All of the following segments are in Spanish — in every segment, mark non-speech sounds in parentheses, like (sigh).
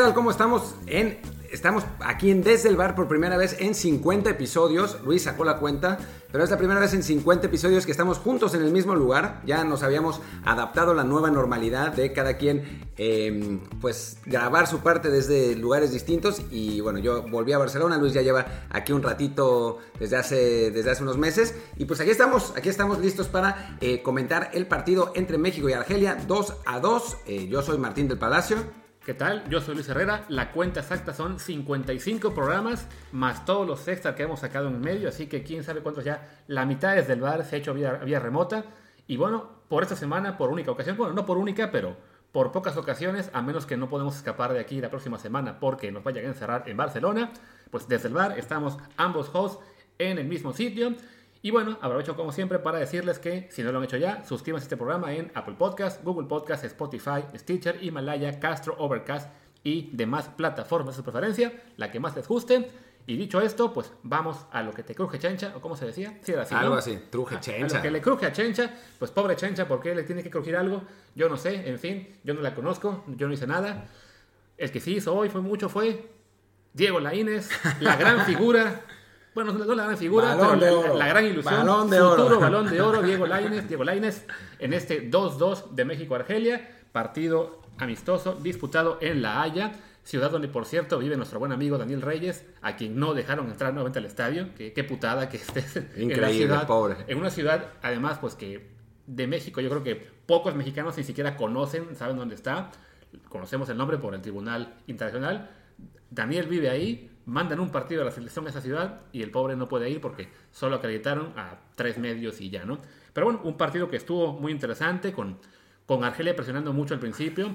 ¿Qué tal? ¿Cómo estamos? En, estamos aquí en Desde el Bar por primera vez en 50 episodios. Luis sacó la cuenta, pero es la primera vez en 50 episodios que estamos juntos en el mismo lugar. Ya nos habíamos adaptado a la nueva normalidad de cada quien, em, pues, grabar su parte desde lugares distintos. Y bueno, yo volví a Barcelona. Luis ya lleva aquí un ratito desde hace, desde hace unos meses. Y pues aquí estamos, aquí estamos listos para eh, comentar el partido entre México y Argelia 2 a 2. Eh, yo soy Martín del Palacio. ¿Qué tal? Yo soy Luis Herrera. La cuenta exacta son 55 programas, más todos los extras que hemos sacado en medio. Así que quién sabe cuántos ya. La mitad desde el bar se ha hecho vía, vía remota. Y bueno, por esta semana, por única ocasión, bueno, no por única, pero por pocas ocasiones, a menos que no podemos escapar de aquí la próxima semana porque nos vayan a encerrar en Barcelona, pues desde el bar estamos ambos hosts en el mismo sitio. Y bueno, aprovecho como siempre para decirles que si no lo han hecho ya, suscríbanse a este programa en Apple Podcast, Google Podcast, Spotify, Stitcher, Himalaya, Castro, Overcast y demás plataformas de su preferencia, la que más les guste. Y dicho esto, pues vamos a lo que te cruje Chencha, o como se decía, sí, así, algo así, truje Chencha. A lo que le cruje a Chencha, pues pobre Chencha, ¿por qué le tiene que crujir algo? Yo no sé, en fin, yo no la conozco, yo no hice nada. El que sí hizo hoy fue mucho fue Diego Laínez, la gran figura bueno, no la gran figura, pero la, gran ilusión. Balón de futuro oro. balón de oro, Diego Lainez, Diego Lainez, en este 2-2 de México-Argelia, partido amistoso disputado en La Haya, ciudad donde, por cierto, vive nuestro buen amigo Daniel Reyes, a quien no dejaron entrar nuevamente al estadio. Qué, qué putada que estés Increíble, en la ciudad. pobre. En una ciudad, además, pues que de México, yo creo que pocos mexicanos ni siquiera conocen, saben dónde está. Conocemos el nombre por el Tribunal Internacional. Daniel vive ahí, mandan un partido a la selección a esa ciudad y el pobre no puede ir porque solo acreditaron a tres medios y ya, ¿no? Pero bueno, un partido que estuvo muy interesante, con, con Argelia presionando mucho al principio,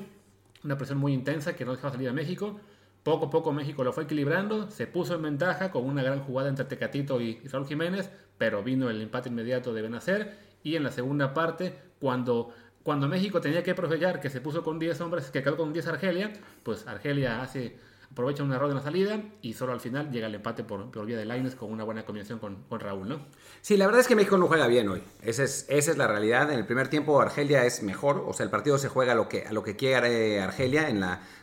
una presión muy intensa que no dejaba salir a México. Poco a poco México lo fue equilibrando, se puso en ventaja con una gran jugada entre Tecatito y Raúl Jiménez, pero vino el empate inmediato de Benacer y en la segunda parte, cuando, cuando México tenía que aprovechar que se puso con 10 hombres, que quedó con 10 Argelia, pues Argelia hace aprovecha un error en la salida y solo al final llega el empate por, por vía de Laines con una buena combinación con, con, Raúl, ¿no? Sí, la verdad es que México no juega bien hoy. Esa es, esa es la realidad. En el primer tiempo Argelia es mejor, o sea, el partido se juega a lo que, a lo que quiere Argelia,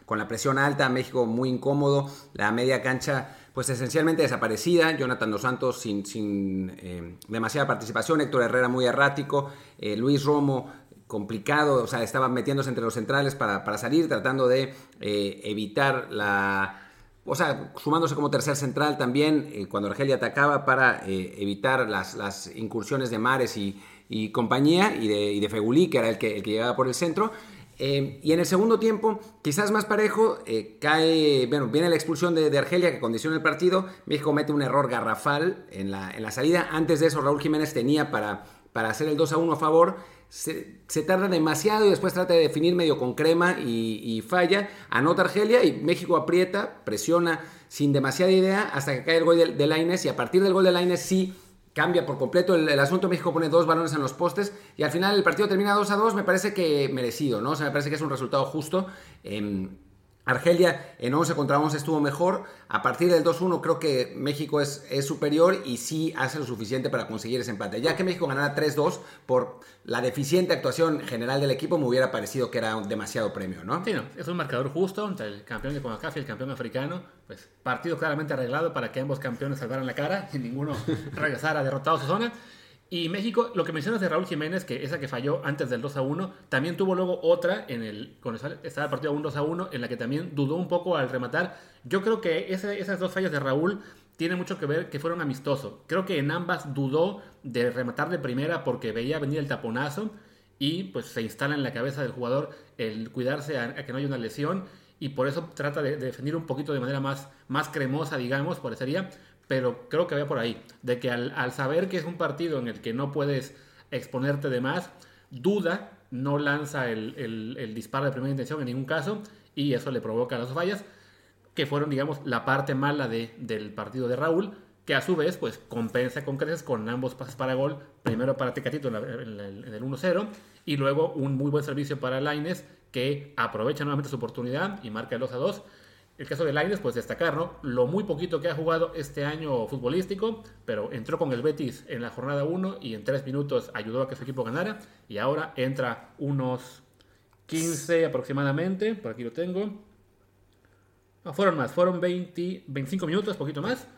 con la presión alta, México muy incómodo, la media cancha pues esencialmente desaparecida, Jonathan Dos Santos sin, sin eh, demasiada participación, Héctor Herrera muy errático, eh, Luis Romo complicado, o sea, estaba metiéndose entre los centrales para, para salir, tratando de eh, evitar la... O sea, sumándose como tercer central también eh, cuando Argelia atacaba para eh, evitar las, las, incursiones de Mares y, y compañía y de, y de, Fegulí, que era el que, el que llegaba por el centro. y en el segundo tiempo, quizás más parejo, cae, bueno, viene la expulsión de, de, Argelia que condiciona el partido. México mete un error garrafal en la, en la salida. Antes de eso, Raúl Jiménez tenía para, para hacer el 2 a 1 a favor se, se, tarda demasiado y después trata de definir medio con crema y, falla. Anota Argelia y México aprieta, presiona sin demasiada idea hasta que cae el gol de, de y a partir del gol de Laines sí cambia por completo el, asunto. México pone dos balones en los postes y al final el partido termina 2 a 2. Me parece que merecido, ¿no? O sea, me parece que es un resultado justo. Eh, Argelia en 11 contra 11 estuvo mejor. A partir del 2-1 creo que México es, es, superior y sí hace lo suficiente para conseguir ese empate. Ya que México ganara 3-2 por la deficiente actuación general del equipo, me hubiera parecido que era demasiado premio, ¿no? Sí, no, es un marcador justo entre el campeón de CONCACAF y el campeón africano. Pues partido claramente arreglado para que ambos campeones salvaran la cara y ninguno (laughs) regresara derrotado a su zona. Y México, lo que mencionas de Raúl Jiménez, que esa que falló antes del 2 a 1, también tuvo luego otra en el, cuando estaba el partido 1 2 a 1, en la que también dudó un poco al rematar. Yo creo que esas dos fallas de Raúl tienen mucho que ver que fueron amistosos. Creo que en ambas dudó de rematar de primera porque veía venir el taponazo y pues se instala en la cabeza del jugador el cuidarse a, a que no haya una lesión y por eso trata de, de, defender un poquito de manera más, más cremosa, digamos, parecería pero creo que había por ahí, de que al, al, saber que es un partido en el que no puedes exponerte de más, duda, no lanza el, el, disparo de primera intención en ningún caso, y eso le provoca las fallas, que fueron, digamos, la parte mala de, del partido de Raúl, que a su vez, pues, compensa con creces con ambos pases para gol, primero para Tecatito en, la, en, en el 1-0, y luego un muy buen servicio para Laines, que aprovecha nuevamente su oportunidad y marca el 2-2, el caso de Lainez, pues destacar, ¿no? Lo muy poquito que ha jugado este año futbolístico, pero entró con el Betis en la jornada 1 y en 3 minutos ayudó a que su equipo ganara. Y ahora entra unos 15 aproximadamente, por aquí lo tengo. No, fueron más, fueron 20, 25 minutos, poquito más,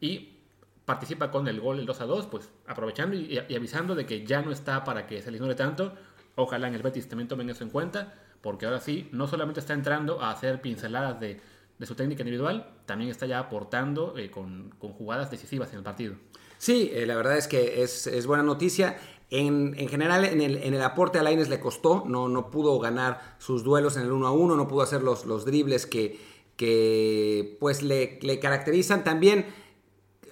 y participa con el gol el 2 a 2, pues aprovechando y, y avisando de que ya no está para que se le ignore tanto. Ojalá en el Betis también tomen eso en cuenta, porque ahora sí, no solamente está entrando a hacer pinceladas de, de su técnica individual, también está ya aportando eh, con, con, jugadas decisivas en el partido. Sí, eh, la verdad es que es, es buena noticia. En, en, general, en el, en el aporte a Laines le costó, no, no pudo ganar sus duelos en el 1 a 1, no pudo hacer los, los dribles que, que pues le, le caracterizan. También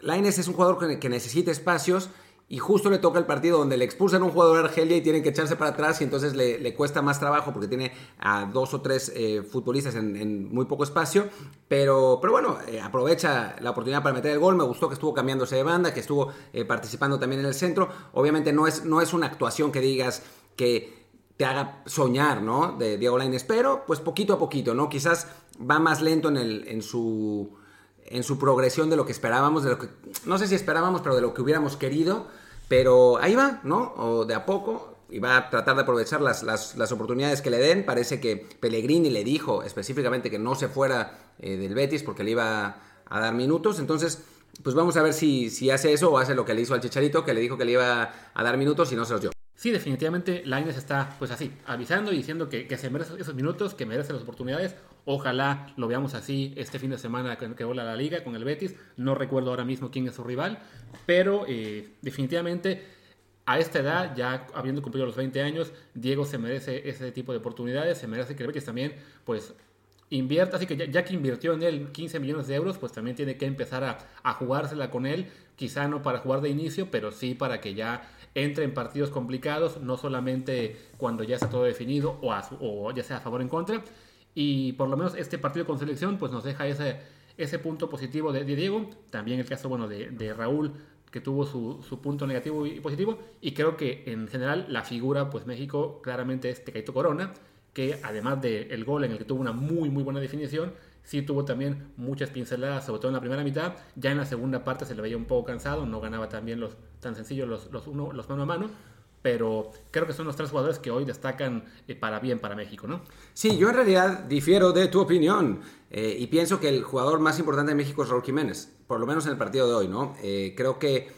Laines es un jugador que, que necesita espacios y justo le toca el partido donde le expulsan a un jugador de Argelia y tienen que echarse para atrás y entonces le, cuesta más trabajo porque tiene a dos o tres eh, futbolistas en, en, muy poco espacio, pero, pero bueno, eh, aprovecha la oportunidad para meter el gol, me gustó que estuvo cambiándose de banda, que estuvo eh, participando también en el centro, obviamente no es, no es una actuación que digas que te haga soñar, ¿no? De Diego Lainez, pero pues poquito a poquito, ¿no? Quizás va más lento en, el, en su en su progresión de lo que esperábamos, de lo que, no sé si esperábamos, pero de lo que hubiéramos querido, pero ahí va, ¿no? O de a poco, y va a tratar de aprovechar las, las, las oportunidades que le den. Parece que Pellegrini le dijo específicamente que no se fuera eh, del Betis porque le iba a dar minutos, entonces... Pues vamos a ver si, si hace eso o hace lo que le hizo al Chicharito, que le dijo que le iba a dar minutos y no se los dio. Sí, definitivamente Lainez está pues así, avisando y diciendo que, que, se merece esos minutos, que merece las oportunidades. Ojalá lo veamos así este fin de semana que, que vuela la liga con el Betis. No recuerdo ahora mismo quién es su rival, pero eh, definitivamente a esta edad, ya habiendo cumplido los 20 años, Diego se merece ese tipo de oportunidades, se merece que el Betis también pues invierta, así que ya, ya, que invirtió en él 15 millones de euros, pues también tiene que empezar a, a, jugársela con él, quizá no para jugar de inicio, pero sí para que ya entre en partidos complicados, no solamente cuando ya está todo definido o, a, ya sea a favor o en contra. Y por lo menos este partido con selección pues nos deja ese, punto positivo de, de Diego, también el caso bueno de, de Raúl que tuvo su, punto negativo y positivo y creo que en general la figura pues México claramente es Tecaito Corona que además del el gol en el que tuvo una muy muy buena definición sí tuvo también muchas pinceladas, sobre todo en la primera mitad. Ya en la segunda parte se le veía un poco cansado, no ganaba tan bien los, tan sencillos los, los, uno, los mano a mano. Pero creo que son los tres jugadores que hoy destacan eh, para bien para México, ¿no? Sí, yo en realidad difiero de tu opinión eh, y pienso que el jugador más importante de México es Raúl Jiménez, por lo menos en el partido de hoy, ¿no? Eh, creo que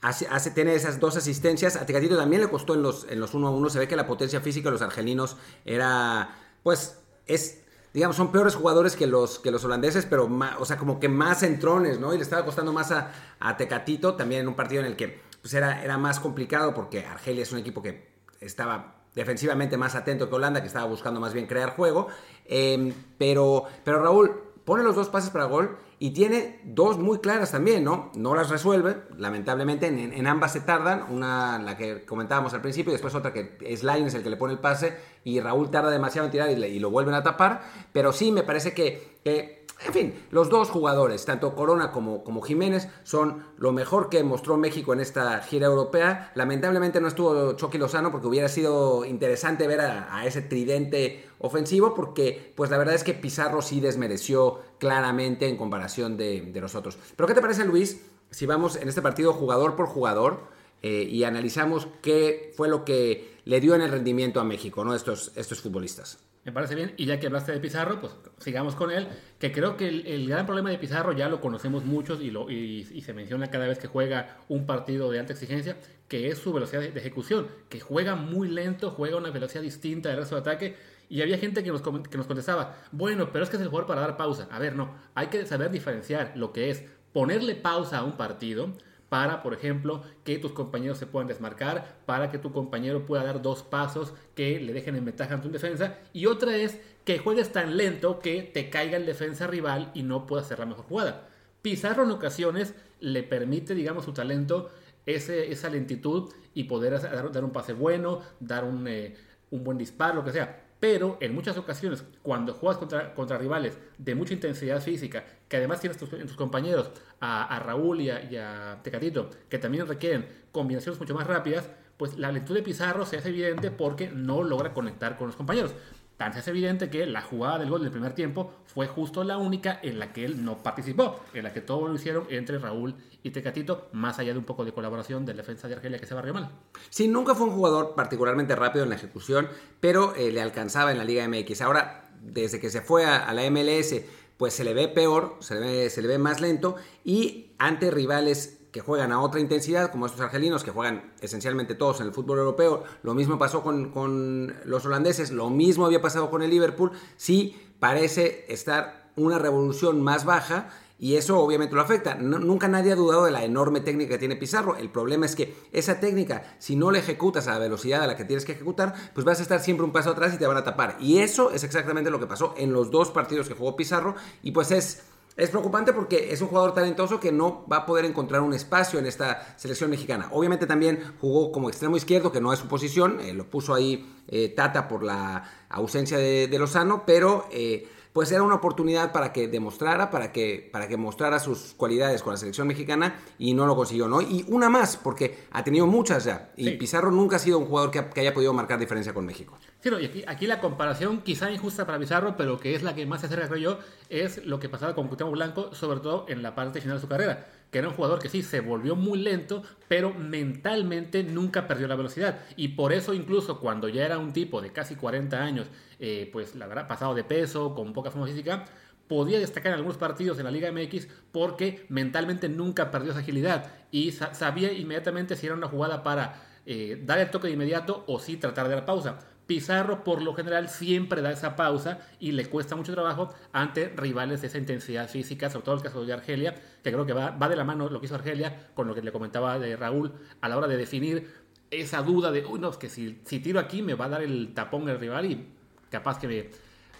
hace, hace, esas dos asistencias. A Tecatito también le costó en los, en los uno a uno. Se ve que la potencia física de los argelinos era, pues, es digamos, son peores jugadores que los, que los holandeses, pero más, o sea, como que más centrones, ¿no? Y le estaba costando más a, a Tecatito, también en un partido en el que pues era, era más complicado porque Argelia es un equipo que estaba defensivamente más atento que Holanda, que estaba buscando más bien crear juego. Eh, pero, pero Raúl pone los dos pases para gol y tiene dos muy claras también, ¿no? No las resuelve, lamentablemente, en, en, ambas se tardan, una la que comentábamos al principio y después otra que es Lines el que le pone el pase y Raúl tarda demasiado en tirar y, lo vuelven a tapar, pero sí me parece que en fin, los dos jugadores, tanto Corona como, Jiménez, son lo mejor que mostró México en esta gira europea. Lamentablemente no estuvo Chucky Lozano porque hubiera sido interesante ver a, ese tridente ofensivo porque pues la verdad es que Pizarro sí desmereció claramente en comparación de, de los otros. Pero ¿qué te parece Luis si vamos en este partido jugador por jugador eh, y analizamos qué fue lo que le dio en el rendimiento a México, ¿no? Estos, estos futbolistas. Me parece bien. Y ya que hablaste de Pizarro, pues sigamos con él. Que creo que el, gran problema de Pizarro ya lo conocemos muchos y, lo, y, se menciona cada vez que juega un partido de alta exigencia, que es su velocidad de, ejecución. Que juega muy lento, juega una velocidad distinta del resto de ataque. Y había gente que nos, que nos contestaba, bueno, pero es que es el jugador para dar pausa. A ver, no. Hay que saber diferenciar lo que es ponerle pausa a un partido para, por ejemplo, que tus compañeros se puedan desmarcar, para que tu compañero pueda dar dos pasos que le dejen en ventaja ante un defensa, y otra es que juegues tan lento que te caiga el defensa rival y no puedas hacer la mejor jugada. Pizarro en ocasiones le permite, digamos, su talento, esa lentitud y poder dar, un pase bueno, dar un, eh, un buen disparo, lo que sea pero en muchas ocasiones, cuando juegas contra, contra rivales de mucha intensidad física, que además tienes tus, en tus compañeros a, Raúl y a, y Tecatito, que también requieren combinaciones mucho más rápidas, pues la lentitud de Pizarro se hace evidente porque no logra conectar con los compañeros. Tan se hace evidente que la jugada del gol del primer tiempo fue justo la única en la que él no participó, en la que todo lo hicieron entre Raúl y Tecatito, más allá de un poco de colaboración del defensa de Argelia que se barrió mal. Sí, nunca fue un jugador particularmente rápido en la ejecución, pero eh, le alcanzaba en la Liga MX. Ahora, desde que se fue a, la MLS, pues se le ve peor, se le ve más lento y ante rivales que juegan a otra intensidad, como estos argelinos que juegan esencialmente todos en el fútbol europeo, lo mismo pasó con, con los holandeses, lo mismo había pasado con el Liverpool, sí parece estar una revolución más baja y eso obviamente lo afecta. nunca nadie ha dudado de la enorme técnica que tiene Pizarro. El problema es que esa técnica, si no la ejecutas a la velocidad a la que tienes que ejecutar, pues vas a estar siempre un paso atrás y te van a tapar. Y eso es exactamente lo que pasó en los dos partidos que jugó Pizarro. Y pues es... Es preocupante porque es un jugador talentoso que no va a poder encontrar un espacio en esta selección mexicana. Obviamente también jugó como extremo izquierdo, que no es su posición, eh, lo puso ahí eh, Tata por la ausencia de, Lozano, pero eh, pues era una oportunidad para que demostrara, para que, para que mostrara sus cualidades con la selección mexicana y no lo consiguió, ¿no? Y una más, porque ha tenido muchas ya. Y Pizarro nunca ha sido un jugador que, haya podido marcar diferencia con México. Sí, y aquí, aquí, la comparación, quizá injusta para Pizarro, pero que es la que más se acerca, creo yo, es lo que pasaba con Cuauhtémoc Blanco, sobre todo en la parte final de su carrera que era un jugador que sí se volvió muy lento, pero mentalmente nunca perdió la velocidad. Y por eso incluso cuando ya era un tipo de casi 40 años, eh, pues la verdad, pasado de peso, con poca forma física, podía destacar en algunos partidos en la Liga MX porque mentalmente nunca perdió esa agilidad y sabía inmediatamente si era una jugada para eh, dar el toque de inmediato o si tratar de dar pausa. Pizarro por lo general siempre da esa pausa y le cuesta mucho trabajo ante rivales de esa intensidad física, sobre todo el caso de Argelia, que creo que va, va de la mano lo que hizo Argelia con lo que le comentaba de Raúl a la hora de definir esa duda de, uy, no, es que si, tiro aquí me va a dar el tapón el rival y capaz que me,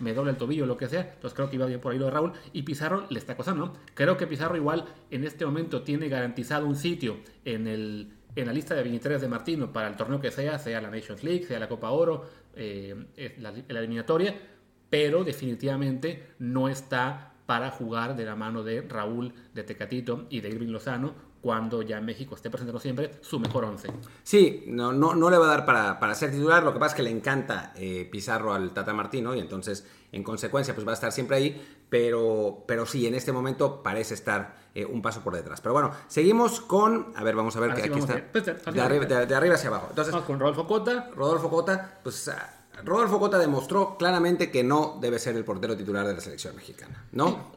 me doble el tobillo o lo que sea. Entonces creo que iba bien por ahí lo de Raúl. Y Pizarro le está acosando, ¿no? Creo que Pizarro igual en este momento tiene garantizado un sitio en el en la lista de 23 de Martino para el torneo que sea, sea la Nations League, sea la Copa Oro, eh, la, eliminatoria, pero definitivamente no está para jugar de la mano de Raúl, de Tecatito y de Irving Lozano cuando ya México esté presentando siempre su mejor once. Sí, no, no, no le va a dar para, para ser titular, lo que pasa es que le encanta eh, Pizarro al Tata Martino y entonces en consecuencia pues va a estar siempre ahí, pero, pero sí, en este momento parece estar eh, un paso por detrás. Pero bueno, seguimos con, a ver, vamos a ver que aquí está, pues, de, arriba, hacia abajo. Entonces, con Rodolfo Cota. Rodolfo Cota, pues... Rodolfo Cota demostró claramente que no debe ser el portero titular de la selección mexicana, ¿no?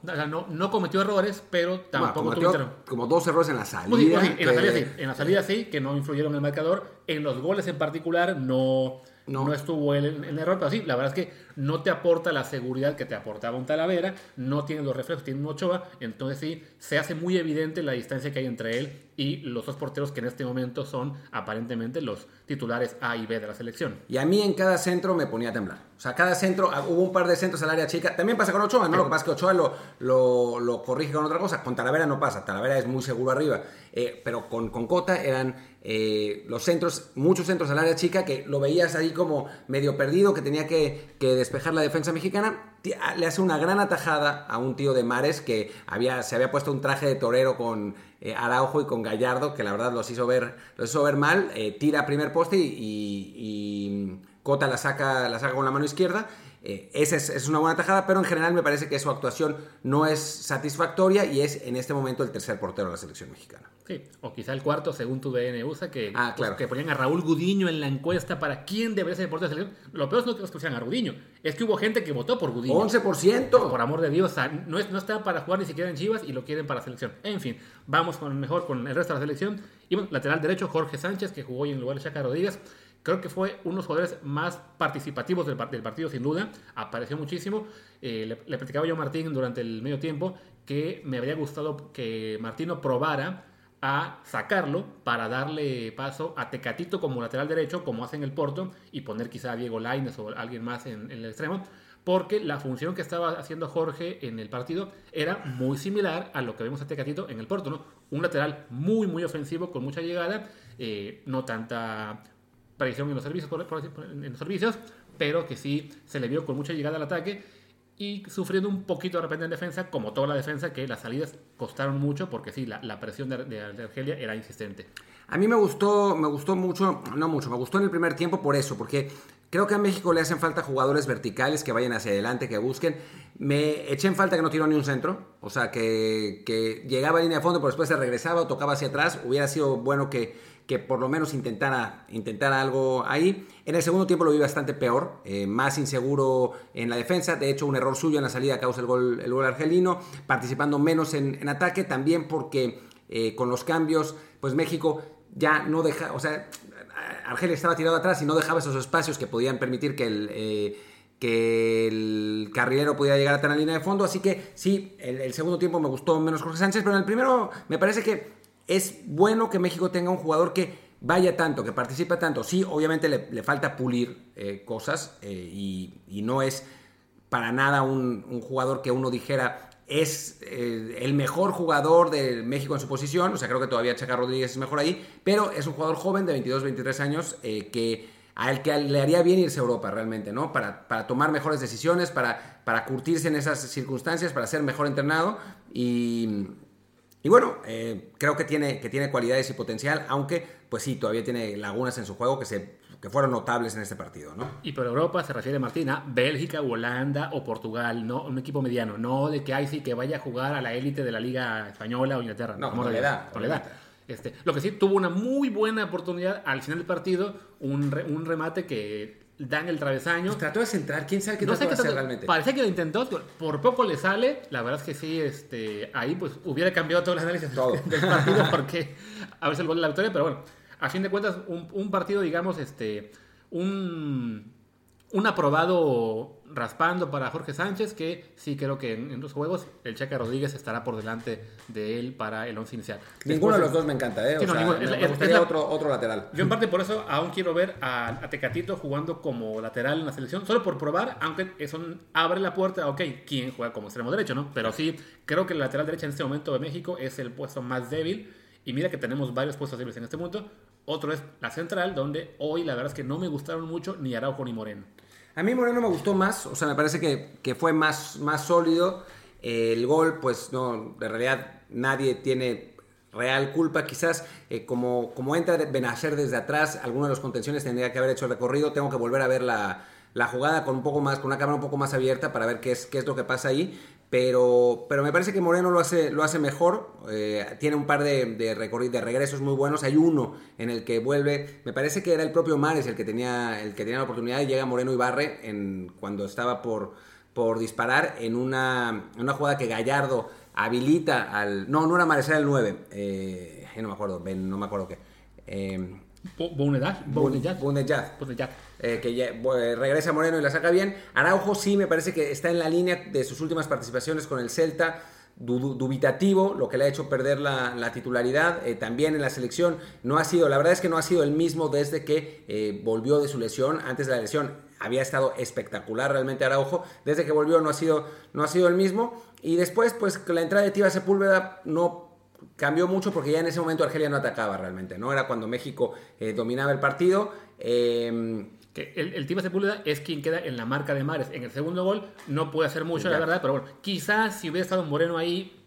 no, cometió errores, pero tampoco cometió como dos errores en la salida. en, la salida sí, en la salida sí, que no influyeron en el marcador. En los goles en particular no, no. estuvo él en, el error, pero sí, la verdad es que no te aporta la seguridad que te aportaba un Talavera, no tiene los reflejos, tiene un Ochoa, entonces sí, se hace muy evidente la distancia que hay entre él y los dos porteros que en este momento son aparentemente los titulares A y B de la selección. Y a mí en cada centro me ponía a temblar. O sea, cada centro, ah, hubo un par de centros al área chica. También pasa con Ochoa, ¿no? Lo que pasa es que Ochoa lo, lo, lo corrige con otra cosa. Con Talavera no pasa. Talavera es muy seguro arriba. Eh, pero con, con Cota eran eh, los centros, muchos centros al área chica que lo veías ahí como medio perdido, que tenía que, que despejar la defensa mexicana le hace una gran atajada a un tío de Mares que había, se había puesto un traje de torero con eh, Araujo y con Gallardo, que la verdad los hizo ver, los hizo ver mal, eh, tira primer poste y, Cota la saca, la saca con la mano izquierda eh, esa es, una buena tajada, pero en general me parece que su actuación no es satisfactoria y es en este momento el tercer portero de la selección mexicana. Sí, o quizá el cuarto según tu DN USA, que, ah, pues, que ponían a Raúl Gudiño en la encuesta para quién debería ser el portero de la selección. Lo peor es no que pusieran a Gudiño, es que hubo gente que votó por Gudiño. 11%. Por amor de Dios, no, es, no está para jugar ni siquiera en Chivas y lo quieren para la selección. En fin, vamos con mejor con el resto de la selección. Y bueno, lateral derecho, Jorge Sánchez, que jugó hoy en lugar de Chaca Rodríguez. Creo que fue uno de los jugadores más participativos del, partido, sin duda. Apareció muchísimo. Eh, le, le, platicaba yo a Martín durante el medio tiempo que me habría gustado que Martino probara a sacarlo para darle paso a Tecatito como lateral derecho, como hace en el Porto, y poner quizá a Diego Lainez o alguien más en, el extremo, porque la función que estaba haciendo Jorge en el partido era muy similar a lo que vemos a Tecatito en el Porto, ¿no? Un lateral muy, muy ofensivo, con mucha llegada, eh, no tanta aparición en los servicios, en los servicios, pero que sí se le vio con mucha llegada al ataque y sufriendo un poquito de repente en defensa, como toda la defensa, que las salidas costaron mucho porque sí, la, la presión de, de, Argelia era insistente. A mí me gustó, me gustó mucho, no mucho, me gustó en el primer tiempo por eso, porque Creo que a México le hacen falta jugadores verticales que vayan hacia adelante, que busquen. Me eché en falta que no tiró ni un centro. O sea, que, llegaba a línea de fondo, pero después se regresaba o tocaba hacia atrás. Hubiera sido bueno que, por lo menos intentara, intentara algo ahí. En el segundo tiempo lo vi bastante peor, eh, más inseguro en la defensa. De hecho, un error suyo en la salida causa el gol, el gol argelino. Participando menos en, ataque, también porque eh, con los cambios, pues México ya no deja, o sea, Argelia estaba tirado atrás y no dejaba esos espacios que podían permitir que el, eh, que el carrilero pudiera llegar a tener línea de fondo. Así que sí, el, segundo tiempo me gustó menos Jorge Sánchez, pero en el primero me parece que es bueno que México tenga un jugador que vaya tanto, que participe tanto. Sí, obviamente le, falta pulir eh, cosas eh, y, no es para nada un, jugador que uno dijera es eh, el mejor jugador de México en su posición, o sea, creo que todavía Chaca Rodríguez es mejor ahí, pero es un jugador joven de 22, 23 años que al que le haría bien irse a Europa realmente, ¿no? Para, para tomar mejores decisiones, para, para curtirse en esas circunstancias, para ser mejor entrenado y, y bueno, eh, creo que tiene, que tiene cualidades y potencial, aunque pues sí, todavía tiene lagunas en su juego que se que fueron notables en este partido, ¿no? Y por Europa se refiere Martín a Bélgica, Holanda o Portugal, no un equipo mediano, no de que hay sí que vaya a jugar a la élite de la Liga Española o Inglaterra. No, no le da. No le da. Este, lo que sí, tuvo una muy buena oportunidad al final del partido, un, un remate que da en el travesaño. Pues trató de centrar, quién sabe qué no trató de hacer realmente. Parece que lo intentó, por poco le sale. La verdad es que sí, este, ahí pues hubiera cambiado todo el análisis (laughs) del partido porque a veces el gol de la victoria, pero bueno a fin de cuentas, un, partido, digamos, este, un, un, aprobado raspando para Jorge Sánchez, que sí creo que en, los juegos el Checa Rodríguez estará por delante de él para el once inicial. Ninguno de los dos me encanta, ¿eh? es, otro, otro lateral. Yo en parte por eso aún quiero ver a, Tecatito jugando como lateral en la selección, solo por probar, aunque eso abre la puerta, ok, ¿quién juega como extremo derecho, no? Pero sí, creo que el lateral derecho en este momento de México es el puesto más débil. Y mira que tenemos varios puestos débiles en este punto. Otro es la central, donde hoy la verdad es que no me gustaron mucho ni Araujo ni Moreno. A mí Moreno me gustó más, o sea, me parece que, fue más, más sólido. el gol, pues no, de realidad nadie tiene real culpa. Quizás eh, como, como entra Benacer desde atrás, alguno de los contenciones tendría que haber hecho el recorrido. Tengo que volver a ver la, la jugada con un poco más, con una cámara un poco más abierta para ver qué es, qué es lo que pasa ahí. Pero, pero me parece que Moreno lo hace, lo hace mejor. Eh, tiene un par de, de, de regresos muy buenos. Hay uno en el que vuelve. Me parece que era el propio Mares el que tenía, el que tenía la oportunidad. Y llega Moreno y barre en, cuando estaba por, por disparar en una, una jugada que Gallardo habilita al. No, no era Mares, era el 9. Eh, no me acuerdo, no me acuerdo qué. Eh, eh, que regresa Moreno y la saca bien. Araujo sí me parece que está en la línea de sus últimas participaciones con el Celta. dubitativo, lo que le ha hecho perder la, titularidad. Eh, también en la selección no ha sido, la verdad es que no ha sido el mismo desde que eh, volvió de su lesión. Antes de la lesión había estado espectacular realmente Araujo. Desde que volvió no ha sido, no ha sido el mismo. Y después, pues la entrada de Tiva Sepúlveda no cambió mucho porque ya en ese momento Argelia no atacaba realmente, ¿no? Era cuando México dominaba el partido. Eh, que el, el Sepúlveda es quien queda en la marca de Mares. En el segundo gol no puede hacer mucho, la verdad, pero bueno, quizás si hubiera estado Moreno ahí,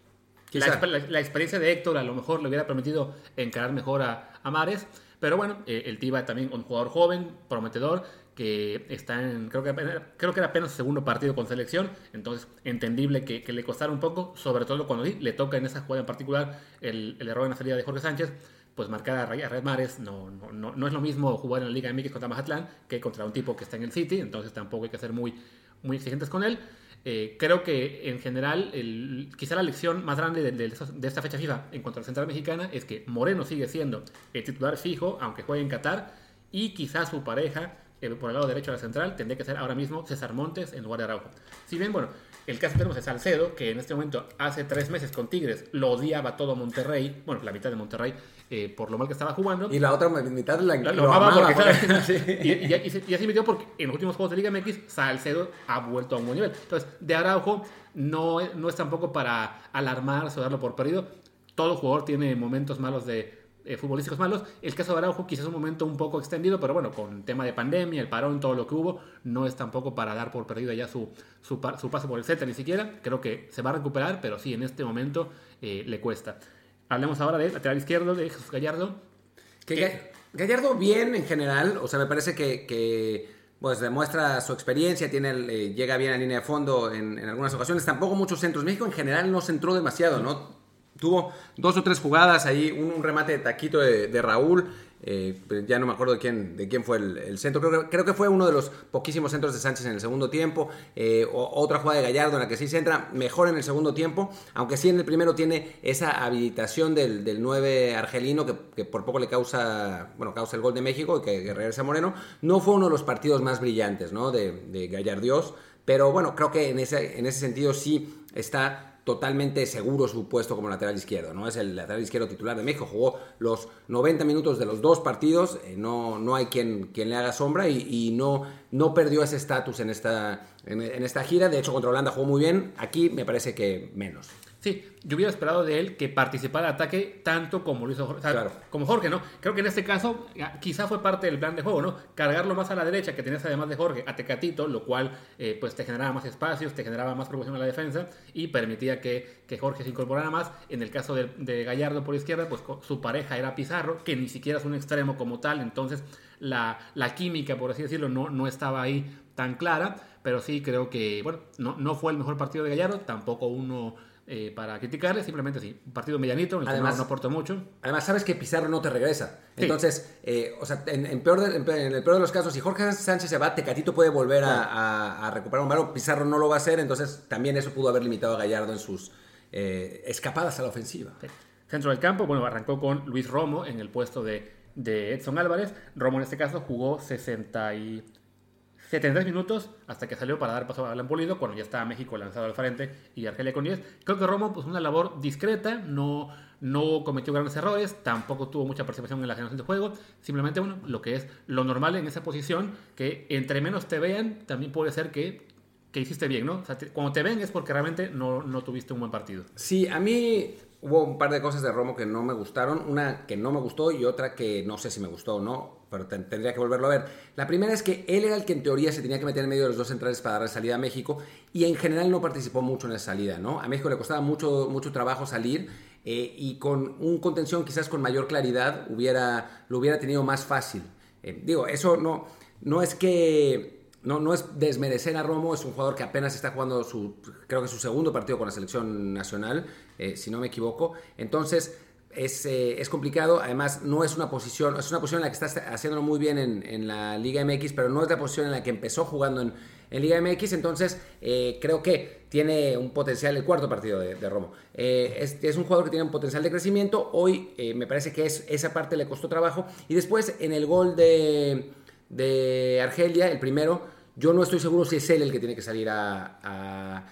la, experiencia de Héctor a lo mejor le hubiera permitido encarar mejor a, Mares. Pero bueno, eh, el Tiva también un jugador joven, prometedor, que está en, creo que, creo que era apenas su segundo partido con selección, entonces entendible que, le costara un poco, sobre todo cuando le toca en esa jugada en particular el, el error en la salida de Jorge Sánchez, pues marcar a Red Mares no, no, no, es lo mismo jugar en la Liga MX contra Mazatlán que contra un tipo que está en el City, entonces tampoco hay que ser muy, muy exigentes con él. Eh, creo que en general, el, quizá la lección más grande de, esta fecha FIFA en cuanto a la central mexicana es que Moreno sigue siendo el titular fijo, aunque juegue en Qatar, y quizá su pareja eh, por el lado derecho de la central tendría que ser ahora mismo César Montes en lugar de Araujo. Si bien, bueno, el caso tenemos es Salcedo, que en este momento hace tres meses con Tigres lo odiaba todo Monterrey, bueno, la mitad de Monterrey, eh, por lo mal que estaba jugando. Y la otra mitad la, lo, amaba, porque, (laughs) y, y, así metió porque en los últimos juegos de Liga MX Salcedo ha vuelto a un buen nivel. Entonces, de Araujo no, no es tampoco para alarmarse o darlo por perdido. Todo jugador tiene momentos malos de eh, futbolísticos malos. El caso de Araujo quizás un momento un poco extendido, pero bueno, con tema de pandemia, el parón, todo lo que hubo, no es tampoco para dar por perdido ya su, su, paso por el Z ni siquiera. Creo que se va a recuperar, pero sí, en este momento eh, le cuesta. Hablemos ahora del lateral izquierdo de Jesús Gallardo. Que, Gallardo bien en general, o sea, me parece que, pues demuestra su experiencia, tiene, eh, llega bien a línea de fondo en, en, algunas ocasiones. Tampoco muchos centros. México en general no centró demasiado, ¿no? Tuvo dos o tres jugadas ahí, un, remate de taquito de, Raúl. Eh, ya no me acuerdo de quién, de quién fue el, centro. Creo que, creo que, fue uno de los poquísimos centros de Sánchez en el segundo tiempo. Eh, otra jugada de Gallardo en la que sí se entra mejor en el segundo tiempo. Aunque sí en el primero tiene esa habilitación del, del 9 argelino que, que, por poco le causa, bueno, causa el gol de México y que, que regresa Moreno. No fue uno de los partidos más brillantes ¿no? de, de Gallardios. Pero bueno, creo que en ese, en ese sentido sí está totalmente seguro su puesto como lateral izquierdo, ¿no? Es el lateral izquierdo titular de México, jugó los 90 minutos de los dos partidos, eh, no, no hay quien, quien le haga sombra y, y no, no perdió ese estatus en esta, en, en, esta gira, de hecho contra Holanda jugó muy bien, aquí me parece que menos. Sí, yo hubiera esperado de él que participara de ataque tanto como lo hizo Jorge, o sea, Claro. como Jorge, ¿no? Creo que en este caso quizá fue parte del plan de juego, ¿no? Cargarlo más a la derecha, que tenías además de Jorge, a Tecatito, lo cual eh, pues te generaba más espacios, te generaba más proporción a la defensa y permitía que, que Jorge se incorporara más. En el caso de, de, Gallardo por izquierda, pues su pareja era Pizarro, que ni siquiera es un extremo como tal, entonces la, la química, por así decirlo, no, no estaba ahí tan clara, pero sí creo que, bueno, no, no fue el mejor partido de Gallardo, tampoco uno eh, para criticarle, simplemente sí, un partido medianito, en el Además- que no, aportó mucho. Además, sabes que Pizarro no te regresa. Sí. Entonces, eh, o sea, en, en peor de- en, el peor de los casos, si Jorge Sánchez se va, Tecatito puede volver a, a- a recuperar un balón. Pizarro no lo va a hacer, entonces también eso pudo haber limitado a Gallardo en sus eh, escapadas a la ofensiva. Sí. Centro del campo, bueno, arrancó con Luis Romo en el puesto de, de Edson Álvarez. Romo en este caso jugó 60 y 73 minutos hasta que salió para dar paso a Alan Pulido, cuando ya estaba México lanzado al frente y Argelia con 10. Creo que Romo, pues una labor discreta, no, no cometió grandes errores, tampoco tuvo mucha participación en la generación de juego, simplemente bueno, lo que es lo normal en esa posición, que entre menos te vean, también puede ser que, que hiciste bien, ¿no? O sea, te- cuando te ven es porque realmente no, no tuviste un buen partido. Sí, a mí hubo un par de cosas de Romo que no me gustaron. Una que no me gustó y otra que no sé si me gustó o no, pero ten- tendría que volverlo a ver. La primera es que él era el que en teoría se tenía que meter en medio de los dos centrales para darle salida a México y en general no participó mucho en esa salida, ¿no? A México le costaba mucho, mucho trabajo salir eh, y con un contención quizás con mayor claridad hubiera, lo hubiera tenido más fácil. Eh, digo, eso no, no es que no, no es desmerecer a Romo, es un jugador que apenas está jugando su, creo que su segundo partido con la selección nacional, eh, si no me equivoco. Entonces, es, eh, es, complicado. Además, no es una posición, es una posición en la que está haciéndolo muy bien en, en, la Liga MX, pero no es la posición en la que empezó jugando en, en Liga MX. Entonces, eh, creo que tiene un potencial, el cuarto partido de, de Romo. Eh, es, es, un jugador que tiene un potencial de crecimiento. Hoy me parece que es, esa parte le costó trabajo. Y después, en el gol de, de Argelia, el primero yo no estoy seguro si es él el que tiene que salir a, a,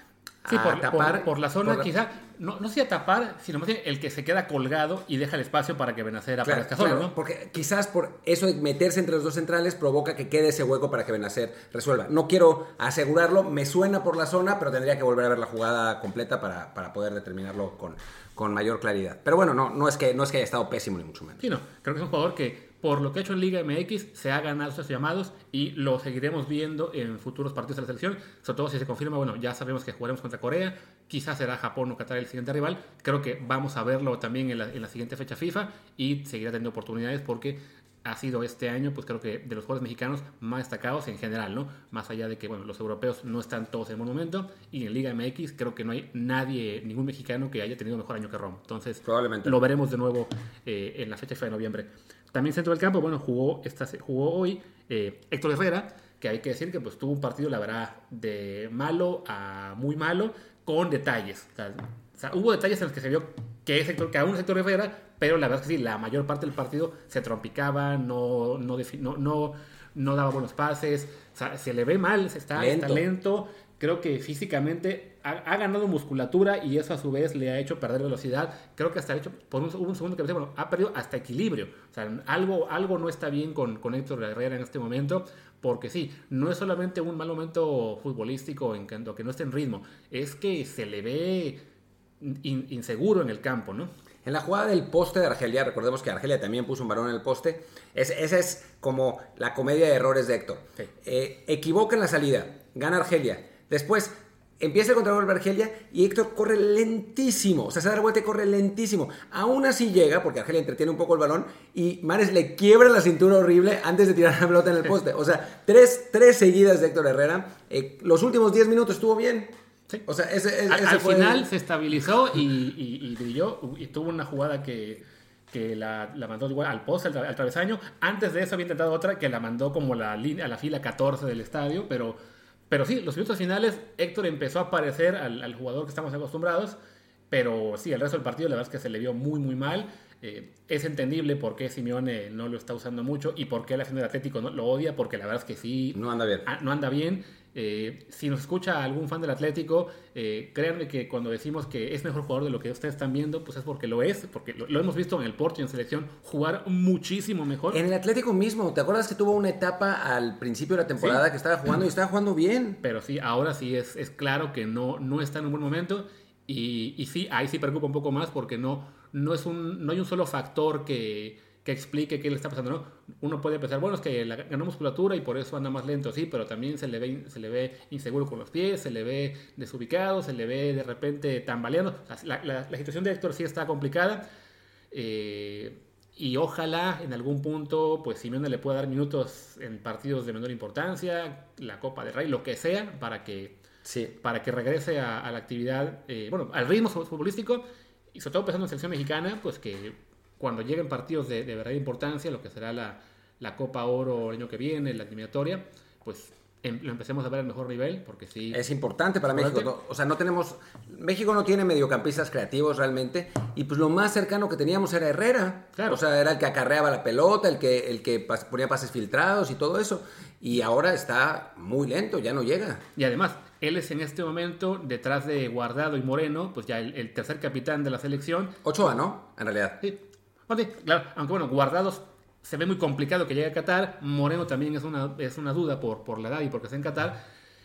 sí, por, tapar. Por, por, la zona, por quizá, no, no sé a tapar, sino más bien el que se queda colgado y deja el espacio para que Benacer aparezca claro, solo, claro, ¿no? Porque quizás por eso de meterse entre los dos centrales provoca que quede ese hueco para que Benacer resuelva. No quiero asegurarlo, me suena por la zona, pero tendría que volver a ver la jugada completa para, para poder determinarlo con, con mayor claridad. Pero bueno, no, no, es que, no es que haya estado pésimo ni mucho menos. Sí, no, creo que es un jugador que por lo que ha hecho en Liga MX, se ha ganado esos llamados y lo seguiremos viendo en futuros partidos de la selección. Sobre todo si se confirma, bueno, ya sabemos que jugaremos contra Corea, quizás será Japón o Qatar el siguiente rival. Creo que vamos a verlo también en la, en la siguiente fecha FIFA y seguirá teniendo oportunidades porque ha sido este año, pues creo que de los jugadores mexicanos más destacados en general, ¿no? Más allá de que, bueno, los europeos no están todos en monumento y en Liga MX creo que no hay nadie, ningún mexicano que haya tenido mejor año que Rom. Entonces, Probablemente. lo veremos de nuevo eh, en la fecha FIFA de noviembre. También centro del campo, bueno, jugó, esta, jugó hoy eh, Héctor Herrera, que hay que decir que pues tuvo un partido, la verdad, de malo a muy malo, con detalles. O sea, o sea, hubo detalles en los que se vio que, es Héctor, que aún es Héctor Herrera, pero la verdad es que sí, la mayor parte del partido se trompicaba, no, no, no, no, no daba buenos pases, o sea, se le ve mal, está lento. Está lento creo que físicamente ha, ha, ganado musculatura y eso a su vez le ha hecho perder velocidad. Creo que hasta hecho, por un, un segundo que pensé, bueno, ha perdido hasta equilibrio. O sea, algo, algo no está bien con, con Héctor Herrera en este momento, porque sí, no es solamente un mal momento futbolístico en cuanto que no esté en ritmo, es que se le ve in, inseguro en el campo, ¿no? En la jugada del poste de Argelia, recordemos que Argelia también puso un balón en el poste, es, esa es como la comedia de errores de Héctor. Sí. Eh, equivoca en la salida, gana Argelia. Después empieza el contragolpe Argelia y Héctor corre lentísimo. O sea, se da la vuelta y corre lentísimo. Aún así llega, porque Argelia entretiene un poco el balón, y Mares le quiebra la cintura horrible antes de tirar la pelota en el poste. O sea, tres, tres seguidas de Héctor Herrera. Eh, los últimos 10 minutos estuvo bien. O sea, ese, al, final se estabilizó y, brilló. Y tuvo una jugada que, que la, mandó igual al poste, al, travesaño. Antes de eso había intentado otra que la mandó como la, a la fila 14 del estadio, pero pero sí, los minutos finales, Héctor empezó a parecer al, jugador que estamos acostumbrados, pero sí, el resto del partido la verdad es que se le vio muy, muy mal. Eh, es entendible por qué Simeone no lo está usando mucho y por qué la afición del Atlético no, lo odia, porque la verdad es que sí. No anda bien. no anda bien. Eh, si nos escucha algún fan del Atlético, eh, créanme que cuando decimos que es mejor jugador de lo que ustedes están viendo, pues es porque lo es, porque lo, hemos visto en el Porto y en selección jugar muchísimo mejor. En el Atlético mismo, ¿te acuerdas que tuvo una etapa al principio de la temporada que estaba jugando y estaba jugando bien? Pero sí, ahora sí es, es claro que no, no está en un buen momento y, y sí, ahí sí preocupa un poco más porque no, no, es un, no hay un solo factor que que explique qué le está pasando. ¿no? Uno puede pensar, bueno, es que la, ganó musculatura y por eso anda más lento, sí, pero también se le, ve, se le ve inseguro con los pies, se le ve desubicado, se le ve de repente tambaleando. la, situación de Héctor sí está complicada. Eh, y ojalá en algún punto, pues Simeone le pueda dar minutos en partidos de menor importancia, la Copa de Rey, lo que sea, para que, sí. para que regrese a, la actividad, eh, bueno, al ritmo futbolístico y sobre todo pensando en selección mexicana, pues que cuando lleguen partidos de, de verdadera importancia, lo que será la, la, Copa Oro el año que viene, la eliminatoria, pues em, lo empecemos a ver al mejor nivel, porque sí. Es importante para México. O sea, no tenemos. México no tiene mediocampistas creativos realmente. Y pues lo más cercano que teníamos era Herrera. Claro. O sea, era el que acarreaba la pelota, el que, el que ponía pases filtrados y todo eso. Y ahora está muy lento, ya no llega. Y además, él es en este momento, detrás de Guardado y Moreno, pues ya el, el tercer capitán de la selección. Ochoa, ¿no? En realidad. Sí claro, aunque bueno, guardados se ve muy complicado que llegue a Qatar. Moreno también es una, es una duda por, por la edad y porque está en Qatar.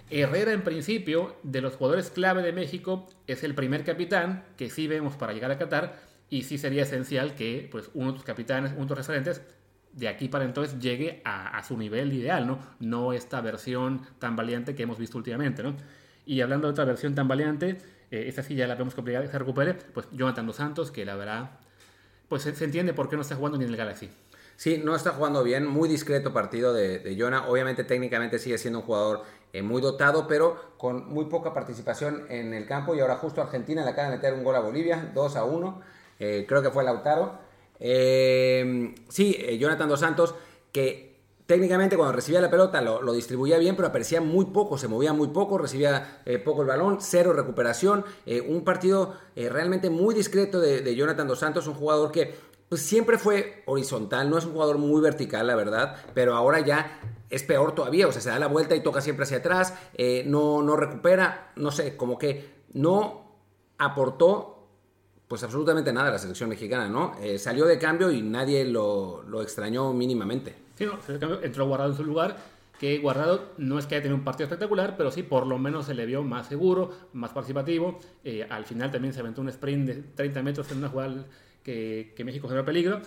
Herrera, en principio, de los jugadores clave de México, es el primer capitán que sí vemos para llegar a Qatar. Y sí sería esencial que pues, uno de tus capitanes, uno de tus referentes, de aquí para entonces llegue a, su nivel ideal, ¿no? No esta versión tan valiente que hemos visto últimamente, ¿no? Y hablando de otra versión tan valiente, eh, esa sí ya la vemos complicada que se recupere, pues Jonathan Dos Santos, que la verdad pues se, entiende por qué no está jugando ni en el Galaxy. Sí, no está jugando bien, muy discreto partido de, de Jonah. Obviamente técnicamente sigue siendo un jugador eh, muy dotado, pero con muy poca participación en el campo. Y ahora justo Argentina le acaba de meter un gol a Bolivia, 2 a 1. Eh, creo que fue Lautaro. Eh, sí, Jonathan Dos Santos, que técnicamente cuando recibía la pelota lo, distribuía bien, pero aparecía muy poco, se movía muy poco, recibía poco el balón, cero recuperación. un partido realmente muy discreto de, Jonathan Dos Santos, un jugador que pues siempre fue horizontal, no es un jugador muy vertical, la verdad, pero ahora ya es peor todavía, o sea, se da la vuelta y toca siempre hacia atrás, eh, no, no recupera, no sé, como que no aportó pues absolutamente nada a la selección mexicana, ¿no? Eh, salió de cambio y nadie lo, lo extrañó mínimamente. Sí, no, entró Guardado en su lugar, que Guardado no es que haya tenido un partido espectacular, pero sí por lo menos se le vio más seguro, más participativo. Eh, al final también se aventó un sprint de 30 metros en una jugada que, que México generó peligro.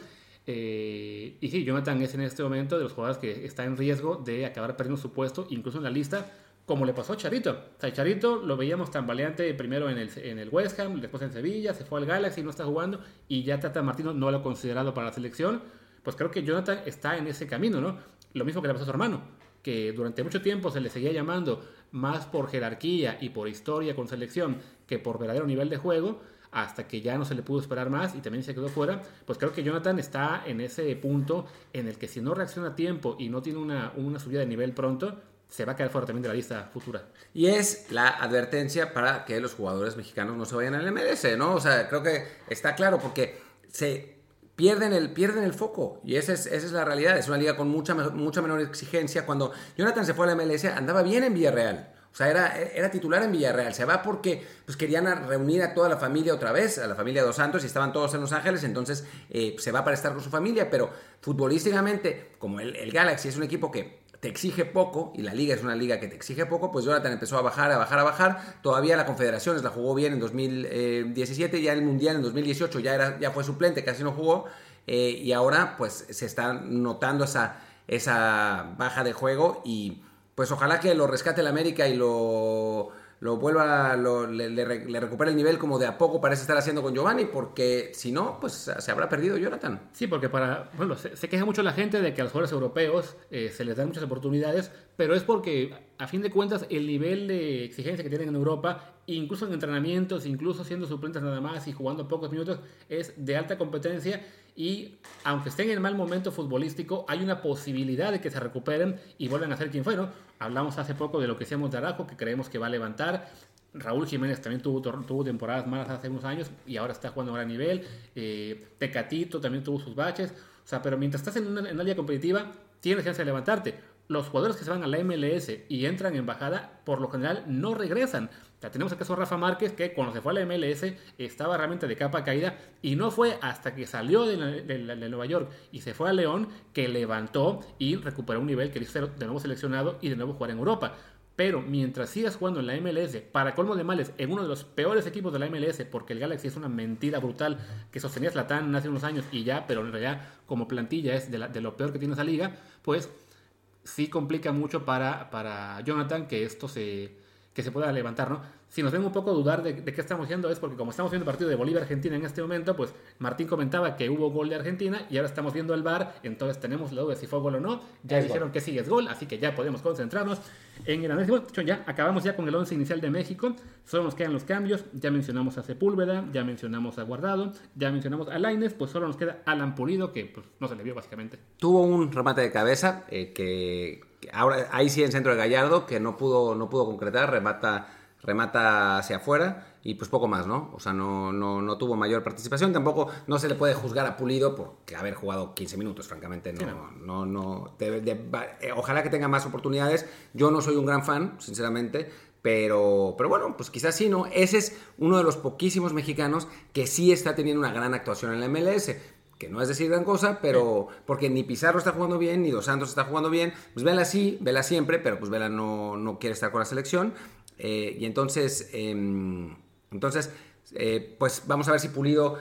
Eh, y sí, Jonathan es en este momento de los jugadores que está en riesgo de acabar perdiendo su puesto, incluso en la lista, como le pasó a Charito. O sea, Charito lo veíamos tan valiente primero en el, en el West Ham, después en Sevilla, se fue al Galaxy, no está jugando, y ya Tata Martino no lo ha considerado para la selección. Pues creo que Jonathan está en ese camino, ¿no? Lo mismo que le pasó a su hermano, que durante mucho tiempo se le seguía llamando más por jerarquía y por historia con selección que por verdadero nivel de juego hasta que ya no se le pudo esperar más y también se quedó fuera, pues creo que Jonathan está en ese punto en el que si no reacciona a tiempo y no tiene una, una subida de nivel pronto, se va a quedar fuera también de la lista futura. Y es la advertencia para que los jugadores mexicanos no se vayan al MLS, ¿no? O sea, creo que está claro porque se pierden el, pierden el foco y esa es, es la realidad. Es una liga con mucha, mucha menor exigencia. Cuando Jonathan se fue a la MLS andaba bien en Villarreal. O sea, era, era titular en Villarreal. Se va porque pues, querían reunir a toda la familia otra vez, a la familia Dos Santos, y estaban todos en Los Ángeles, entonces eh, se va para estar con su familia. Pero futbolísticamente, como el, Galaxy es un equipo que te exige poco, y la liga es una liga que te exige poco, pues Jonathan empezó a bajar, a bajar, a bajar. Todavía la Confederaciones la jugó bien en 2017, ya el Mundial en 2018 ya, era, ya fue suplente, casi no jugó. Eh, y ahora pues se está notando esa, esa baja de juego y pues ojalá que lo rescate el América y lo, lo vuelva, lo, le, le, recupere el nivel como de a poco parece estar haciendo con Giovanni, porque si no, pues se habrá perdido Jonathan. Sí, porque para, bueno, se, queja mucho la gente de que a los jugadores europeos eh, se les dan muchas oportunidades, pero es porque a fin de cuentas el nivel de exigencia que tienen en Europa, incluso en entrenamientos, incluso siendo suplentes nada más y jugando pocos minutos, es de alta competencia y aunque estén en mal momento futbolístico, hay una posibilidad de que se recuperen y vuelvan a ser quien fueron. Hablamos hace poco de lo que decíamos de Arajo, que creemos que va a levantar. Raúl Jiménez también tuvo, temporadas malas hace unos años y ahora está jugando a gran nivel. Eh, Tecatito también tuvo sus baches. O sea, pero mientras estás en una, en liga competitiva, tienes chance de levantarte. Los jugadores que se van a la MLS y entran en bajada, por lo general no regresan tenemos el caso de Rafa Márquez, que cuando se fue a la MLS estaba realmente de capa caída y no fue hasta que salió de, Nueva York y se fue a León que levantó y recuperó un nivel que hizo ser de nuevo seleccionado y de nuevo jugar en Europa. Pero mientras sigas jugando en la MLS, para colmo de males, en uno de los peores equipos de la MLS, porque el Galaxy es una mentira brutal que sostenía Zlatan hace unos años y ya, pero en realidad como plantilla es de, lo peor que tiene esa liga, pues sí complica mucho para Jonathan que esto se, que se pueda levantar, ¿no? Si nos ven un poco dudar de, qué estamos haciendo es porque como estamos viendo el partido de Bolivia-Argentina en este momento, pues Martín comentaba que hubo gol de Argentina y ahora estamos viendo el VAR, entonces tenemos la duda de si fue gol o no. Ya dijeron que sí es gol, así que ya podemos concentrarnos en el análisis. Ya acabamos ya con el 11 inicial de México, solo nos quedan los cambios, ya mencionamos a Sepúlveda, ya mencionamos a Guardado, ya mencionamos a Laines, pues solo nos queda Alan Pulido, que pues, no se le vio básicamente. Tuvo un remate de cabeza eh, que ahora ahí sí en centro de Gallardo, que no pudo, no pudo concretar, remata, remata hacia afuera y pues poco más, ¿no? O sea, no, no, no, tuvo mayor participación. Tampoco no se le puede juzgar a Pulido por haber jugado 15 minutos, francamente. No, no, no. Eh, ojalá que tenga más oportunidades. Yo no soy un gran fan, sinceramente. Pero, pero bueno, pues quizás sí, ¿no? Ese es uno de los poquísimos mexicanos que sí está teniendo una gran actuación en la MLS que no es decir gran cosa, pero porque ni Pizarro está jugando bien, ni Dos Santos está jugando bien, pues Vela sí, Vela siempre, pero pues Vela no, no quiere estar con la selección. Eh, y entonces, em, entonces eh, pues vamos a ver si Pulido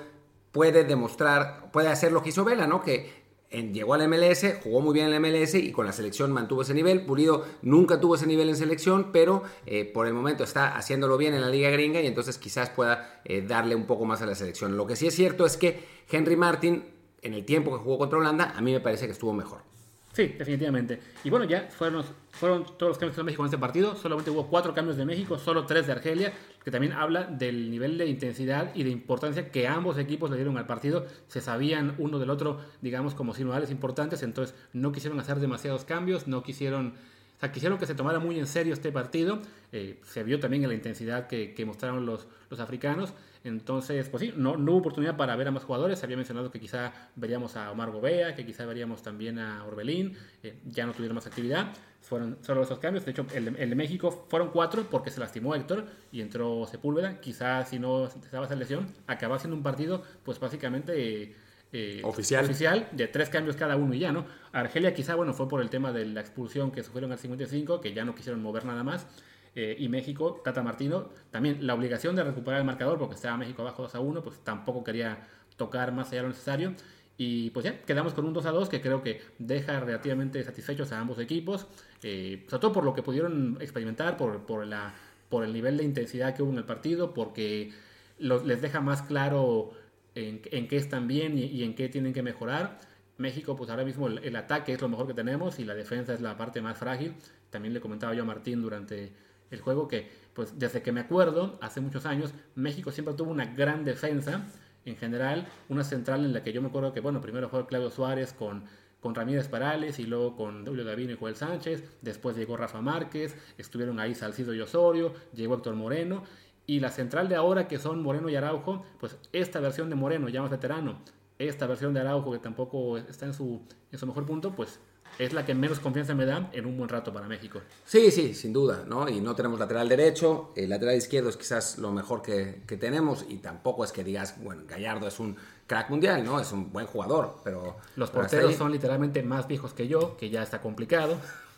puede demostrar, puede hacer lo que hizo Vela, ¿no? Que llegó al MLS, jugó muy bien en la MLS y con la selección mantuvo ese nivel. Pulido nunca tuvo ese nivel en selección, pero eh, por el momento está haciéndolo bien en la liga gringa y entonces quizás pueda darle un poco más a la selección. Lo que sí es cierto es que Henry Martin, en el tiempo que jugó contra Holanda, a mí me parece que estuvo mejor. Sí, definitivamente. Y bueno, ya fueron, fueron todos los cambios de México en este partido. Solamente hubo cuatro cambios de México, solo tres de Argelia, que también habla del nivel de intensidad y de importancia que ambos equipos le dieron al partido. Se sabían uno del otro, digamos, como sinodales importantes, entonces no quisieron hacer demasiados cambios, no quisieron sea, quisieron que se tomara muy en serio este partido. Eh, se vio también en la intensidad que, mostraron los, africanos. Entonces, pues sí, no, hubo oportunidad para ver a más jugadores. Había mencionado que quizá veríamos a Omar Gobea, que quizá veríamos también a Orbelín. Eh, ya no tuvieron más actividad. Fueron solo esos cambios. De hecho, el de, México fueron cuatro porque se lastimó Héctor y entró Sepúlveda. Quizá si no estaba esa lesión, acababa siendo un partido, pues básicamente eh, oficial. oficial, de tres cambios cada uno y ya, ¿no? Argelia quizá, bueno, fue por el tema de la expulsión que sufrieron al 55, que ya no quisieron mover nada más. Eh, y México, Tata Martino, también la obligación de recuperar el marcador, porque estaba México abajo 2 a 1, pues tampoco quería tocar más allá de lo necesario. Y pues ya, quedamos con un 2 a 2 que creo que deja relativamente satisfechos a ambos equipos, eh, sobre todo por lo que pudieron experimentar, por, por, la, por el nivel de intensidad que hubo en el partido, porque les deja más claro en, qué están bien y, en qué tienen que mejorar. México, pues ahora mismo el, ataque es lo mejor que tenemos y la defensa es la parte más frágil. También le comentaba yo a Martín durante el juego que, pues desde que me acuerdo, hace muchos años, México siempre tuvo una gran defensa en general, una central en la que yo me acuerdo que, bueno, primero fue Claudio Suárez con, con Ramírez Parales y luego con Julio Davino y Joel Sánchez, después llegó Rafa Márquez, estuvieron ahí Salcido y Osorio, llegó Héctor Moreno y la central de ahora, que son Moreno y Araujo, pues esta versión de Moreno, ya más veterano, esta versión de Araujo, que tampoco está en su, en su mejor punto, pues es la que menos confianza me da en un buen rato para México. Sí, sí, sin duda, ¿no? Y no tenemos lateral derecho, el lateral izquierdo es quizás lo mejor que, que, tenemos y tampoco es que digas, bueno, Gallardo es un crack mundial, ¿no? Es un buen jugador, pero... Los porteros son literalmente más viejos que yo, que ya está complicado. (laughs)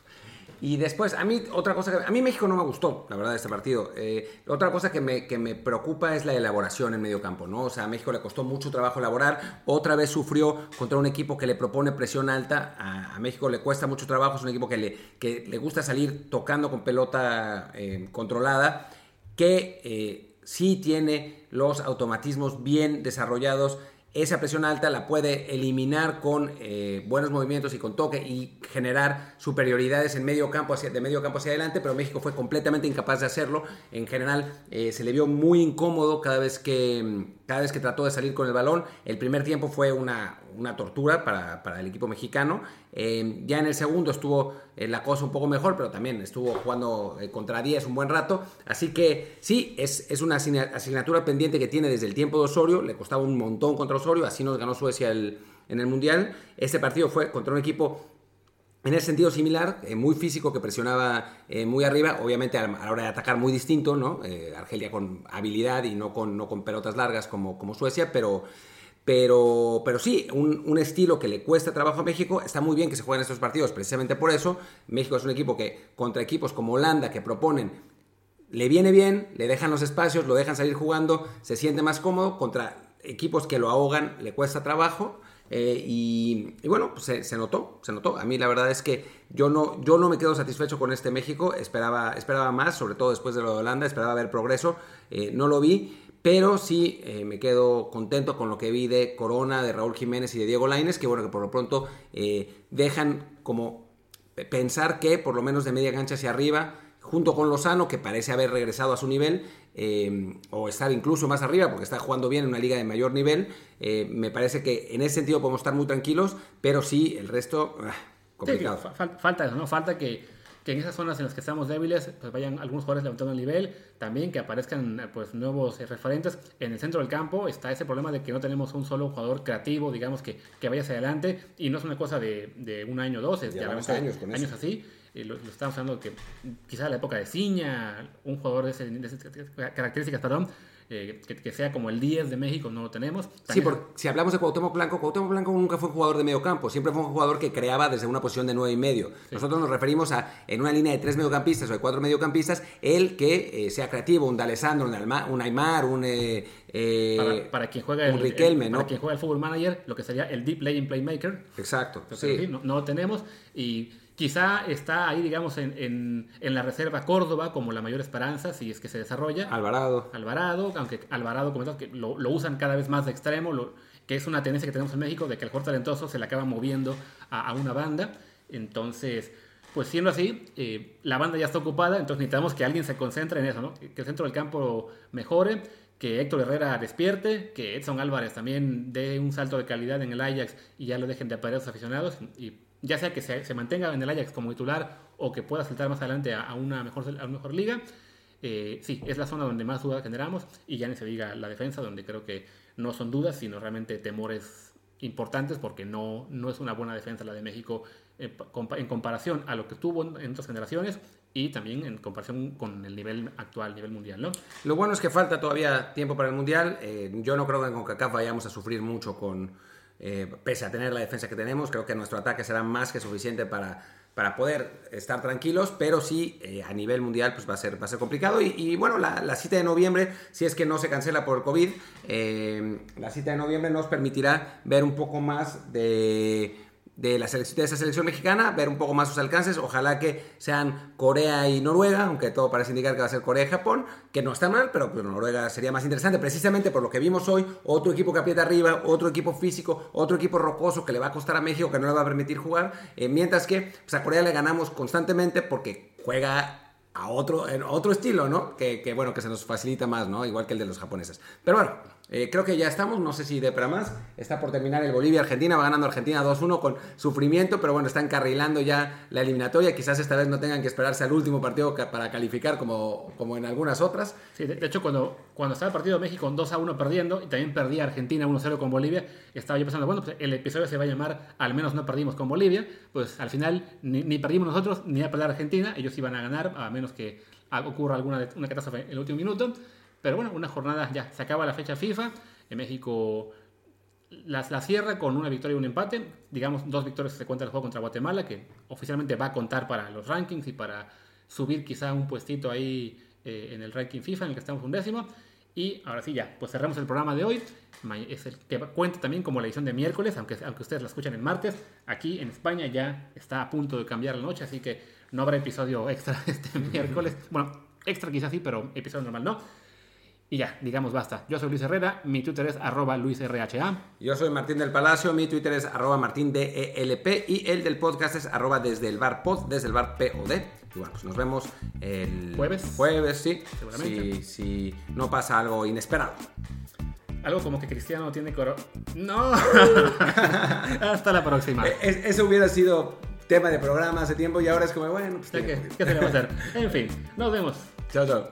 Y después, a mí, otra cosa que. A mí México no me gustó, la verdad, este partido. Eh, otra cosa que me, que me preocupa es la elaboración en medio campo, ¿no? O sea, a México le costó mucho trabajo elaborar. Otra vez sufrió contra un equipo que le propone presión alta. A, México le cuesta mucho trabajo. Es un equipo que le, que le gusta salir tocando con pelota eh, controlada. que eh, sí tiene los automatismos bien desarrollados esa presión alta la puede eliminar con eh, buenos movimientos y con toque y generar superioridades en medio campo hacia, de medio campo hacia adelante, pero México fue completamente incapaz de hacerlo. En general eh, se le vio muy incómodo cada vez, que, cada vez que trató de salir con el balón. El primer tiempo fue una, una tortura para, para, el equipo mexicano. Eh, ya en el segundo estuvo la cosa un poco mejor, pero también estuvo jugando contra 10 un buen rato. Así que sí, es, es una asignatura pendiente que tiene desde el tiempo de Osorio. Le costaba un montón contra Osorio, así nos ganó Suecia en el Mundial. Este partido fue contra un equipo en el sentido similar, eh, muy físico, que presionaba eh, muy arriba, obviamente a, la hora de atacar muy distinto, ¿no? Eh, Argelia con habilidad y no con, no con pelotas largas como, como Suecia, pero, pero, pero sí, un, un, estilo que le cuesta trabajo a México. Está muy bien que se jueguen estos partidos, precisamente por eso. México es un equipo que contra equipos como Holanda, que proponen le viene bien, le dejan los espacios, lo dejan salir jugando, se siente más cómodo contra equipos que lo ahogan, le cuesta trabajo. Eh, y, bueno, pues se, notó, se notó. A mí la verdad es que yo no, yo no me quedo satisfecho con este México, esperaba, esperaba más, sobre todo después de lo de Holanda, esperaba ver progreso, eh, no lo vi, pero sí eh, me quedo contento con lo que vi de Corona, de Raúl Jiménez y de Diego Laines, que bueno, que por lo pronto dejan como pensar que por lo menos de media cancha hacia arriba, junto con Lozano, que parece haber regresado a su nivel, eh, o estar incluso más arriba porque está jugando bien en una liga de mayor nivel. Eh, me parece que en ese sentido podemos estar muy tranquilos, pero sí, el resto, ah, complicado. falta eso, ¿no? Falta que, que, en esas zonas en las que estamos débiles, pues vayan algunos jugadores levantando el nivel, también que aparezcan pues nuevos referentes. En el centro del campo está ese problema de que no tenemos un solo jugador creativo, digamos, que, que vaya hacia adelante, y no es una cosa de, de un año o dos, es años, años así lo, estamos hablando que quizá la época de Ciña, un jugador de, esas características, perdón, eh, que, sea como el 10 de México, no lo tenemos. sí, porque si hablamos de Cuauhtémoc Blanco, Cuauhtémoc Blanco nunca fue un jugador de medio campo, siempre fue un jugador que creaba desde una posición de 9 y medio. Nosotros nos referimos a, en una línea de tres mediocampistas o de cuatro mediocampistas, el que eh, sea creativo, un D'Alessandro, un, un Aymar, un... Eh, para, quien juega el, Riquelme, ¿no? Para quien juega el Football Manager, lo que sería el Deep Playing Playmaker. Exacto, sí. no, no lo tenemos y Quizá está ahí, digamos, en, la reserva Córdoba como la mayor esperanza, si es que se desarrolla. Alvarado. Alvarado, aunque Alvarado, comentamos que lo, usan cada vez más de extremo, que es una tendencia que tenemos en México de que el jugador talentoso se le acaba moviendo a, una banda. Entonces, pues siendo así, eh, la banda ya está ocupada, entonces necesitamos que alguien se concentre en eso, ¿no? Que el centro del campo mejore, que Héctor Herrera despierte, que Edson Álvarez también dé un salto de calidad en el Ajax y ya lo dejen de aparecer a los aficionados y ya sea que se, mantenga en el Ajax como titular o que pueda saltar más adelante a, una, mejor, a una mejor liga, eh, sí, es la zona donde más dudas generamos y ya ni se diga la defensa, donde creo que no son dudas, sino realmente temores importantes porque no, no es una buena defensa la de México en, comparación a lo que tuvo en otras generaciones y también en comparación con el nivel actual, nivel mundial, ¿no? Lo bueno es que falta todavía tiempo para el mundial. Eh, yo no creo que en CONCACAF vayamos a sufrir mucho con eh, pese a tener la defensa que tenemos, creo que nuestro ataque será más que suficiente para, para poder estar tranquilos, pero sí eh, a nivel mundial pues va a ser, va a ser complicado. Y, bueno, la, cita de noviembre, si es que no se cancela por el COVID, eh, la cita de noviembre nos permitirá ver un poco más de de, la selección, de esa selección mexicana, ver un poco más sus alcances. Ojalá que sean Corea y Noruega, aunque todo parece indicar que va a ser Corea y Japón, que no está mal, pero pues, Noruega sería más interesante, precisamente por lo que vimos hoy. Otro equipo que aprieta arriba, otro equipo físico, otro equipo rocoso que le va a costar a México, que no le va a permitir jugar. Eh, mientras que pues, a Corea le ganamos constantemente porque juega a otro, en otro estilo, ¿no? Que, que, bueno, que se nos facilita más, ¿no? Igual que el de los japoneses. Pero bueno, eh, creo que ya estamos, no sé si de para más. Está por terminar el Bolivia-Argentina, va ganando Argentina 2-1 con sufrimiento, pero bueno, está encarrilando ya la eliminatoria. Quizás esta vez no tengan que esperarse al último partido para calificar como, como en algunas otras. Sí, de, hecho, cuando, cuando estaba el partido de México 2-1 perdiendo y también perdía Argentina 1-0 con Bolivia, estaba yo pensando, bueno, pues el episodio se va a llamar Al menos no perdimos con Bolivia. Pues al final ni, perdimos nosotros ni a perder Argentina, ellos iban a ganar, a menos que ocurra alguna una catástrofe en el último minuto. Pero bueno, una jornada ya, se acaba la fecha FIFA. En México la, la cierra con una victoria y un empate. Digamos, dos victorias se cuenta el juego contra Guatemala, que oficialmente va a contar para los rankings y para subir quizá un puestito ahí eh, en el ranking FIFA en el que estamos un décimo. Y ahora sí, ya, pues cerramos el programa de hoy. Es el que cuenta también como la edición de miércoles, aunque, aunque ustedes la escuchan el martes. Aquí en España ya está a punto de cambiar la noche, así que no habrá episodio extra (laughs) este miércoles. Bueno, extra quizás sí, pero episodio normal no. Y ya, digamos basta. Yo soy Luis Herrera, mi Twitter es arroba luisrha. Yo soy Martín del Palacio, mi Twitter es arroba martindelp y el del podcast es arroba desde el bar pod, desde el bar POD. Y bueno, pues nos vemos el Jueves. Jueves, sí. Seguramente. Si, si no pasa algo inesperado. Algo como que Cristiano tiene coro... ¡No! (laughs) Hasta la próxima. E- es- eso hubiera sido tema de programa hace tiempo y ahora es como, bueno, pues... ¿Qué, qué se le va a hacer? (laughs) En fin, nos vemos. Chao, chao.